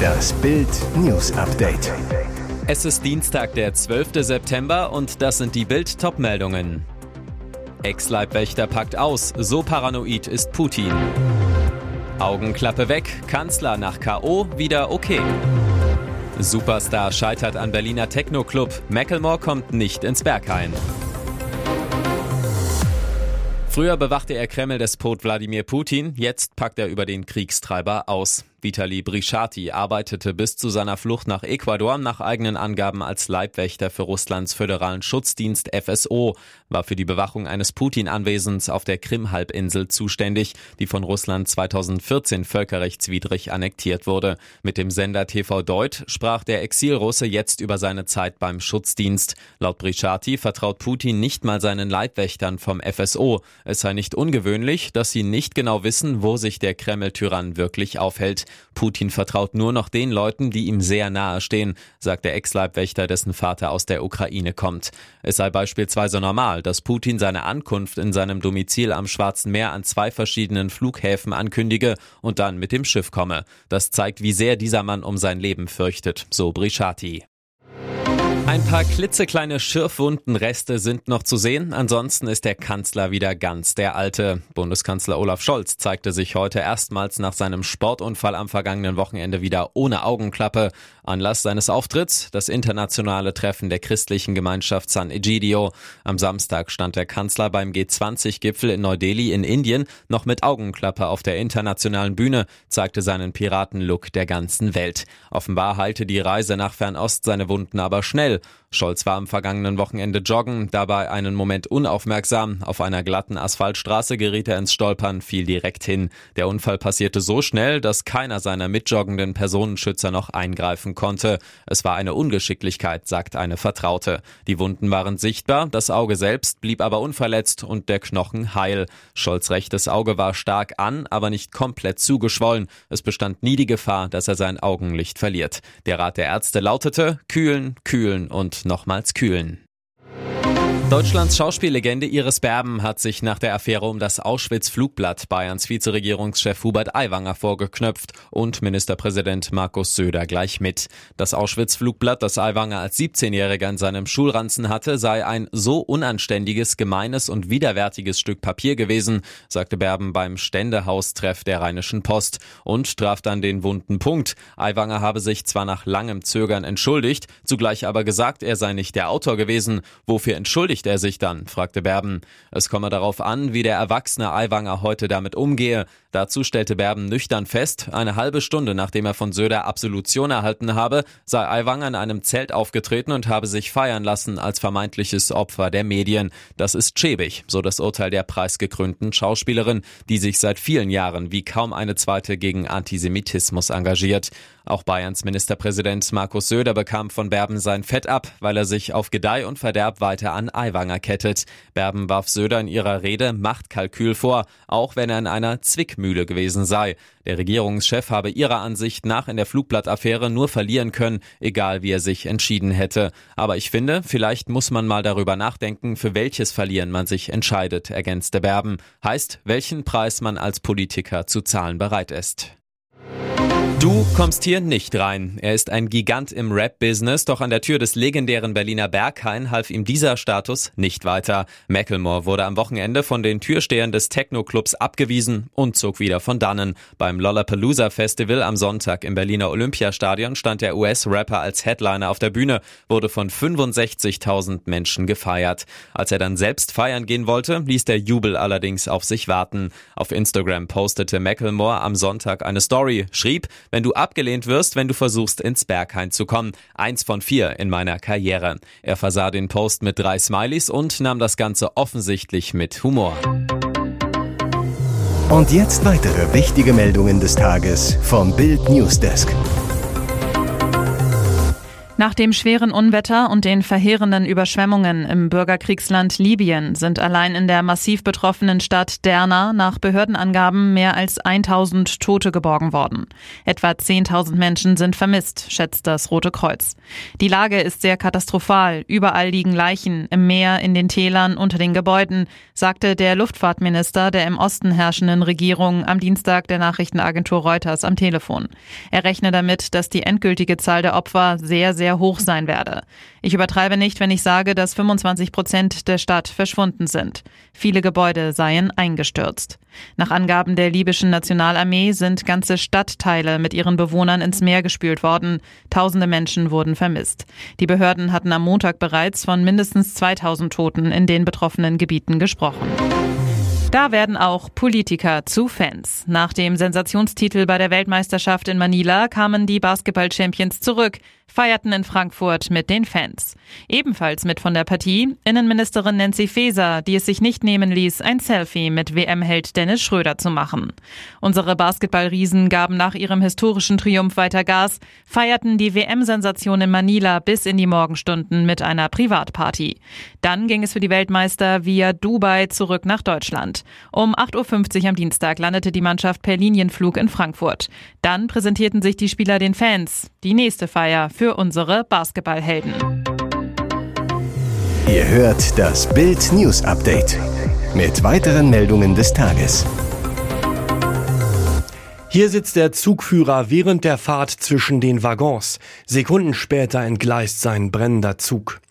Das Bild News Update. Es ist Dienstag, der 12. September und das sind die Bild Topmeldungen. Ex-Leibwächter packt aus, so paranoid ist Putin. Augenklappe weg, Kanzler nach KO wieder okay. Superstar scheitert an Berliner Techno-Club, Macklemore kommt nicht ins Berghain. Früher bewachte er Kreml-Despot Wladimir Putin, jetzt packt er über den Kriegstreiber aus. Vitali Brishati arbeitete bis zu seiner Flucht nach Ecuador nach eigenen Angaben als Leibwächter für Russlands föderalen Schutzdienst FSO, war für die Bewachung eines Putin-Anwesens auf der Krim-Halbinsel zuständig, die von Russland 2014 völkerrechtswidrig annektiert wurde. Mit dem Sender TV Deut sprach der Exilrusse jetzt über seine Zeit beim Schutzdienst. Laut Brishati vertraut Putin nicht mal seinen Leibwächtern vom FSO. Es sei nicht ungewöhnlich, dass sie nicht genau wissen, wo sich der Kreml-Tyrann wirklich aufhält. Putin vertraut nur noch den Leuten, die ihm sehr nahe stehen, sagt der Ex-Leibwächter, dessen Vater aus der Ukraine kommt. Es sei beispielsweise normal, dass Putin seine Ankunft in seinem Domizil am Schwarzen Meer an zwei verschiedenen Flughäfen ankündige und dann mit dem Schiff komme. Das zeigt, wie sehr dieser Mann um sein Leben fürchtet, so Brishati. Ein paar klitzekleine Schürfwundenreste sind noch zu sehen. Ansonsten ist der Kanzler wieder ganz der alte. Bundeskanzler Olaf Scholz zeigte sich heute erstmals nach seinem Sportunfall am vergangenen Wochenende wieder ohne Augenklappe. Anlass seines Auftritts das internationale Treffen der christlichen Gemeinschaft San Egidio. Am Samstag stand der Kanzler beim G20-Gipfel in Neu-Delhi in Indien noch mit Augenklappe auf der internationalen Bühne, zeigte seinen Piratenlook der ganzen Welt. Offenbar heilte die Reise nach Fernost seine Wunden aber schnell. Scholz war am vergangenen Wochenende joggen, dabei einen Moment unaufmerksam. Auf einer glatten Asphaltstraße geriet er ins Stolpern, fiel direkt hin. Der Unfall passierte so schnell, dass keiner seiner mitjoggenden Personenschützer noch eingreifen konnte. Es war eine Ungeschicklichkeit, sagt eine Vertraute. Die Wunden waren sichtbar, das Auge selbst blieb aber unverletzt und der Knochen heil. Scholz rechtes Auge war stark an, aber nicht komplett zugeschwollen. Es bestand nie die Gefahr, dass er sein Augenlicht verliert. Der Rat der Ärzte lautete kühlen, kühlen und nochmals kühlen. Deutschlands Schauspiellegende Iris Berben hat sich nach der Affäre um das Auschwitz-Flugblatt Bayerns Vizeregierungschef Hubert Aiwanger vorgeknöpft und Ministerpräsident Markus Söder gleich mit. Das Auschwitz-Flugblatt, das Aiwanger als 17-Jähriger in seinem Schulranzen hatte, sei ein so unanständiges, gemeines und widerwärtiges Stück Papier gewesen, sagte Berben beim Ständehaustreff der Rheinischen Post und traf dann den wunden Punkt. Aiwanger habe sich zwar nach langem Zögern entschuldigt, zugleich aber gesagt, er sei nicht der Autor gewesen. Wofür entschuldigt entschuldigt er sich dann? fragte Berben. Es komme darauf an, wie der erwachsene Aiwanger heute damit umgehe. Dazu stellte Berben nüchtern fest, eine halbe Stunde nachdem er von Söder Absolution erhalten habe, sei Aiwanger in einem Zelt aufgetreten und habe sich feiern lassen als vermeintliches Opfer der Medien. Das ist schäbig, so das Urteil der preisgekrönten Schauspielerin, die sich seit vielen Jahren wie kaum eine zweite gegen Antisemitismus engagiert. Auch Bayerns Ministerpräsident Markus Söder bekam von Berben sein Fett ab, weil er sich auf Gedeih und Verderb weiter an Aiwanger kettet. Berben warf Söder in ihrer Rede Machtkalkül vor, auch wenn er in einer Zwickmühle gewesen sei. Der Regierungschef habe ihrer Ansicht nach in der Flugblattaffäre nur verlieren können, egal wie er sich entschieden hätte. Aber ich finde, vielleicht muss man mal darüber nachdenken, für welches Verlieren man sich entscheidet, ergänzte Berben. Heißt, welchen Preis man als Politiker zu zahlen bereit ist. Du kommst hier nicht rein. Er ist ein Gigant im Rap-Business, doch an der Tür des legendären Berliner Berghain half ihm dieser Status nicht weiter. Macklemore wurde am Wochenende von den Türstehern des Techno-Clubs abgewiesen und zog wieder von dannen. Beim Lollapalooza Festival am Sonntag im Berliner Olympiastadion stand der US-Rapper als Headliner auf der Bühne, wurde von 65.000 Menschen gefeiert. Als er dann selbst feiern gehen wollte, ließ der Jubel allerdings auf sich warten. Auf Instagram postete Macklemore am Sonntag eine Story, schrieb, wenn du abgelehnt wirst, wenn du versuchst, ins Berghain zu kommen. Eins von vier in meiner Karriere. Er versah den Post mit drei Smileys und nahm das Ganze offensichtlich mit Humor. Und jetzt weitere wichtige Meldungen des Tages vom Bild Newsdesk. Nach dem schweren Unwetter und den verheerenden Überschwemmungen im Bürgerkriegsland Libyen sind allein in der massiv betroffenen Stadt Derna nach Behördenangaben mehr als 1000 Tote geborgen worden. Etwa 10.000 Menschen sind vermisst, schätzt das Rote Kreuz. Die Lage ist sehr katastrophal. Überall liegen Leichen, im Meer, in den Tälern, unter den Gebäuden, sagte der Luftfahrtminister der im Osten herrschenden Regierung am Dienstag der Nachrichtenagentur Reuters am Telefon. Er rechne damit, dass die endgültige Zahl der Opfer sehr, sehr sehr hoch sein werde. Ich übertreibe nicht, wenn ich sage, dass 25 Prozent der Stadt verschwunden sind. Viele Gebäude seien eingestürzt. Nach Angaben der libyschen Nationalarmee sind ganze Stadtteile mit ihren Bewohnern ins Meer gespült worden. Tausende Menschen wurden vermisst. Die Behörden hatten am Montag bereits von mindestens 2000 Toten in den betroffenen Gebieten gesprochen. Da werden auch Politiker zu Fans. Nach dem Sensationstitel bei der Weltmeisterschaft in Manila kamen die Basketball-Champions zurück, feierten in Frankfurt mit den Fans. Ebenfalls mit von der Partie Innenministerin Nancy Faeser, die es sich nicht nehmen ließ, ein Selfie mit WM-Held Dennis Schröder zu machen. Unsere Basketballriesen gaben nach ihrem historischen Triumph weiter Gas, feierten die WM-Sensation in Manila bis in die Morgenstunden mit einer Privatparty. Dann ging es für die Weltmeister via Dubai zurück nach Deutschland. Um 8.50 Uhr am Dienstag landete die Mannschaft per Linienflug in Frankfurt. Dann präsentierten sich die Spieler den Fans. Die nächste Feier für unsere Basketballhelden. Ihr hört das Bild News Update mit weiteren Meldungen des Tages. Hier sitzt der Zugführer während der Fahrt zwischen den Waggons. Sekunden später entgleist sein brennender Zug.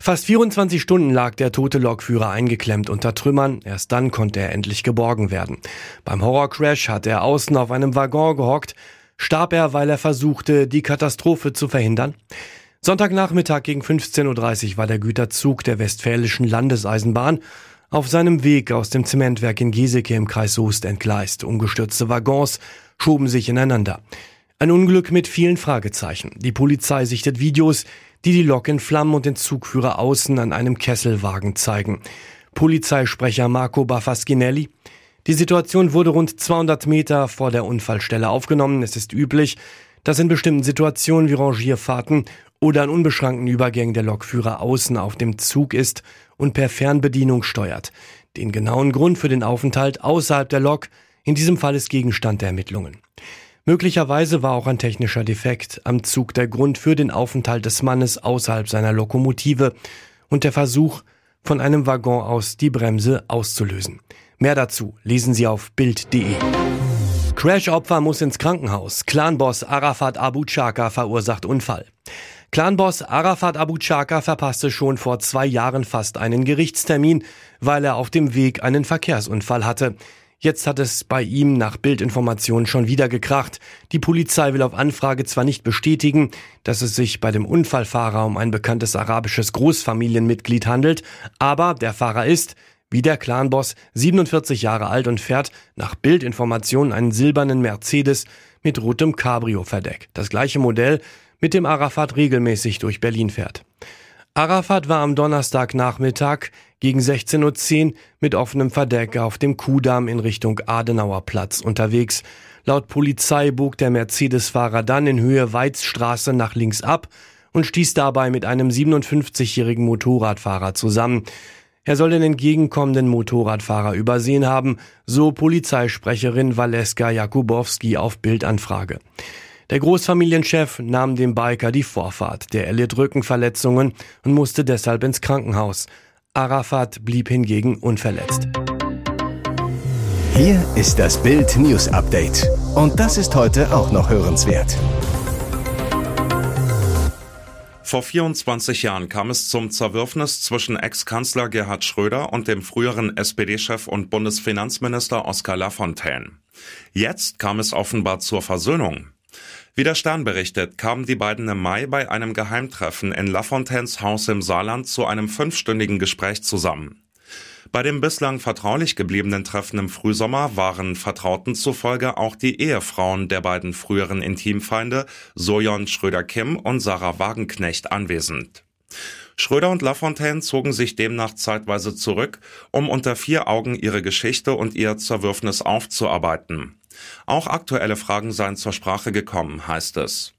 Fast 24 Stunden lag der tote Lokführer eingeklemmt unter Trümmern. Erst dann konnte er endlich geborgen werden. Beim Horrorcrash hat er außen auf einem Waggon gehockt. Starb er, weil er versuchte, die Katastrophe zu verhindern? Sonntagnachmittag gegen 15.30 Uhr war der Güterzug der Westfälischen Landeseisenbahn auf seinem Weg aus dem Zementwerk in Giesecke im Kreis Soest entgleist. Umgestürzte Waggons schoben sich ineinander. Ein Unglück mit vielen Fragezeichen. Die Polizei sichtet Videos, die die Lok in Flammen und den Zugführer außen an einem Kesselwagen zeigen. Polizeisprecher Marco Baffaschinelli. Die Situation wurde rund 200 Meter vor der Unfallstelle aufgenommen. Es ist üblich, dass in bestimmten Situationen wie Rangierfahrten oder an unbeschrankten Übergängen der Lokführer außen auf dem Zug ist und per Fernbedienung steuert. Den genauen Grund für den Aufenthalt außerhalb der Lok in diesem Fall ist Gegenstand der Ermittlungen. Möglicherweise war auch ein technischer Defekt am Zug der Grund für den Aufenthalt des Mannes außerhalb seiner Lokomotive und der Versuch, von einem Waggon aus die Bremse auszulösen. Mehr dazu lesen Sie auf Bild.de. Crash-Opfer muss ins Krankenhaus. Clanboss Arafat Abu Chaka verursacht Unfall. Clanboss Arafat Abu Chaka verpasste schon vor zwei Jahren fast einen Gerichtstermin, weil er auf dem Weg einen Verkehrsunfall hatte. Jetzt hat es bei ihm nach Bildinformationen schon wieder gekracht. Die Polizei will auf Anfrage zwar nicht bestätigen, dass es sich bei dem Unfallfahrer um ein bekanntes arabisches Großfamilienmitglied handelt, aber der Fahrer ist, wie der Clanboss, 47 Jahre alt und fährt nach Bildinformationen einen silbernen Mercedes mit rotem Cabrio-Verdeck. Das gleiche Modell, mit dem Arafat regelmäßig durch Berlin fährt. Arafat war am Donnerstagnachmittag gegen 16.10 Uhr mit offenem Verdeck auf dem Kudamm in Richtung Adenauerplatz unterwegs. Laut Polizei bog der Mercedes-Fahrer dann in Höhe Weizstraße nach links ab und stieß dabei mit einem 57-jährigen Motorradfahrer zusammen. Er soll den entgegenkommenden Motorradfahrer übersehen haben, so Polizeisprecherin Valeska Jakubowski auf Bildanfrage. Der Großfamilienchef nahm dem Biker die Vorfahrt. Der erlitt Rückenverletzungen und musste deshalb ins Krankenhaus. Arafat blieb hingegen unverletzt. Hier ist das Bild News Update. Und das ist heute auch noch hörenswert. Vor 24 Jahren kam es zum Zerwürfnis zwischen Ex-Kanzler Gerhard Schröder und dem früheren SPD-Chef und Bundesfinanzminister Oskar Lafontaine. Jetzt kam es offenbar zur Versöhnung. Wie der Stern berichtet, kamen die beiden im Mai bei einem Geheimtreffen in Lafontaines Haus im Saarland zu einem fünfstündigen Gespräch zusammen. Bei dem bislang vertraulich gebliebenen Treffen im Frühsommer waren Vertrauten zufolge auch die Ehefrauen der beiden früheren Intimfeinde Sojon Schröder-Kim und Sarah Wagenknecht anwesend. Schröder und Lafontaine zogen sich demnach zeitweise zurück, um unter vier Augen ihre Geschichte und ihr Zerwürfnis aufzuarbeiten. Auch aktuelle Fragen seien zur Sprache gekommen, heißt es.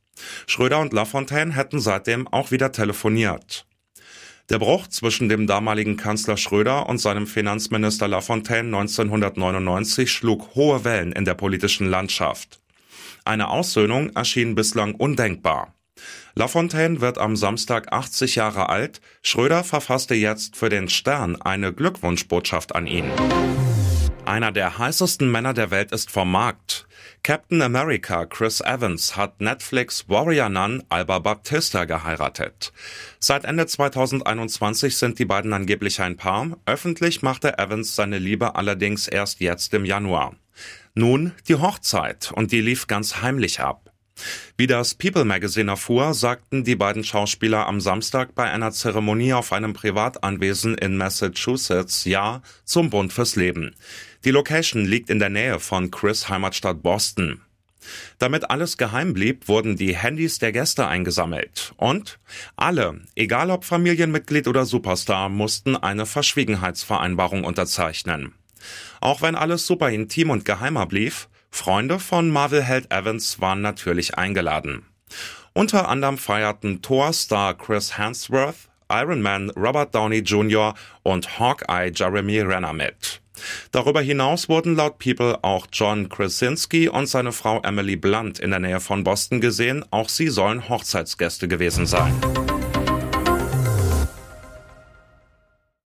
Schröder und Lafontaine hätten seitdem auch wieder telefoniert. Der Bruch zwischen dem damaligen Kanzler Schröder und seinem Finanzminister Lafontaine 1999 schlug hohe Wellen in der politischen Landschaft. Eine Aussöhnung erschien bislang undenkbar. Lafontaine wird am Samstag 80 Jahre alt. Schröder verfasste jetzt für den Stern eine Glückwunschbotschaft an ihn. Einer der heißesten Männer der Welt ist vom Markt. Captain America Chris Evans hat Netflix Warrior Nun Alba Baptista geheiratet. Seit Ende 2021 sind die beiden angeblich ein Paar. Öffentlich machte Evans seine Liebe allerdings erst jetzt im Januar. Nun die Hochzeit und die lief ganz heimlich ab. Wie das People Magazine erfuhr, sagten die beiden Schauspieler am Samstag bei einer Zeremonie auf einem Privatanwesen in Massachusetts Ja zum Bund fürs Leben. Die Location liegt in der Nähe von Chris Heimatstadt Boston. Damit alles geheim blieb, wurden die Handys der Gäste eingesammelt. Und alle, egal ob Familienmitglied oder Superstar, mussten eine Verschwiegenheitsvereinbarung unterzeichnen. Auch wenn alles super intim und geheimer blieb, Freunde von Marvel-Held Evans waren natürlich eingeladen. Unter anderem feierten Thor-Star Chris Hemsworth, Iron Man Robert Downey Jr. und Hawkeye Jeremy Renner mit. Darüber hinaus wurden laut People auch John Krasinski und seine Frau Emily Blunt in der Nähe von Boston gesehen. Auch sie sollen Hochzeitsgäste gewesen sein.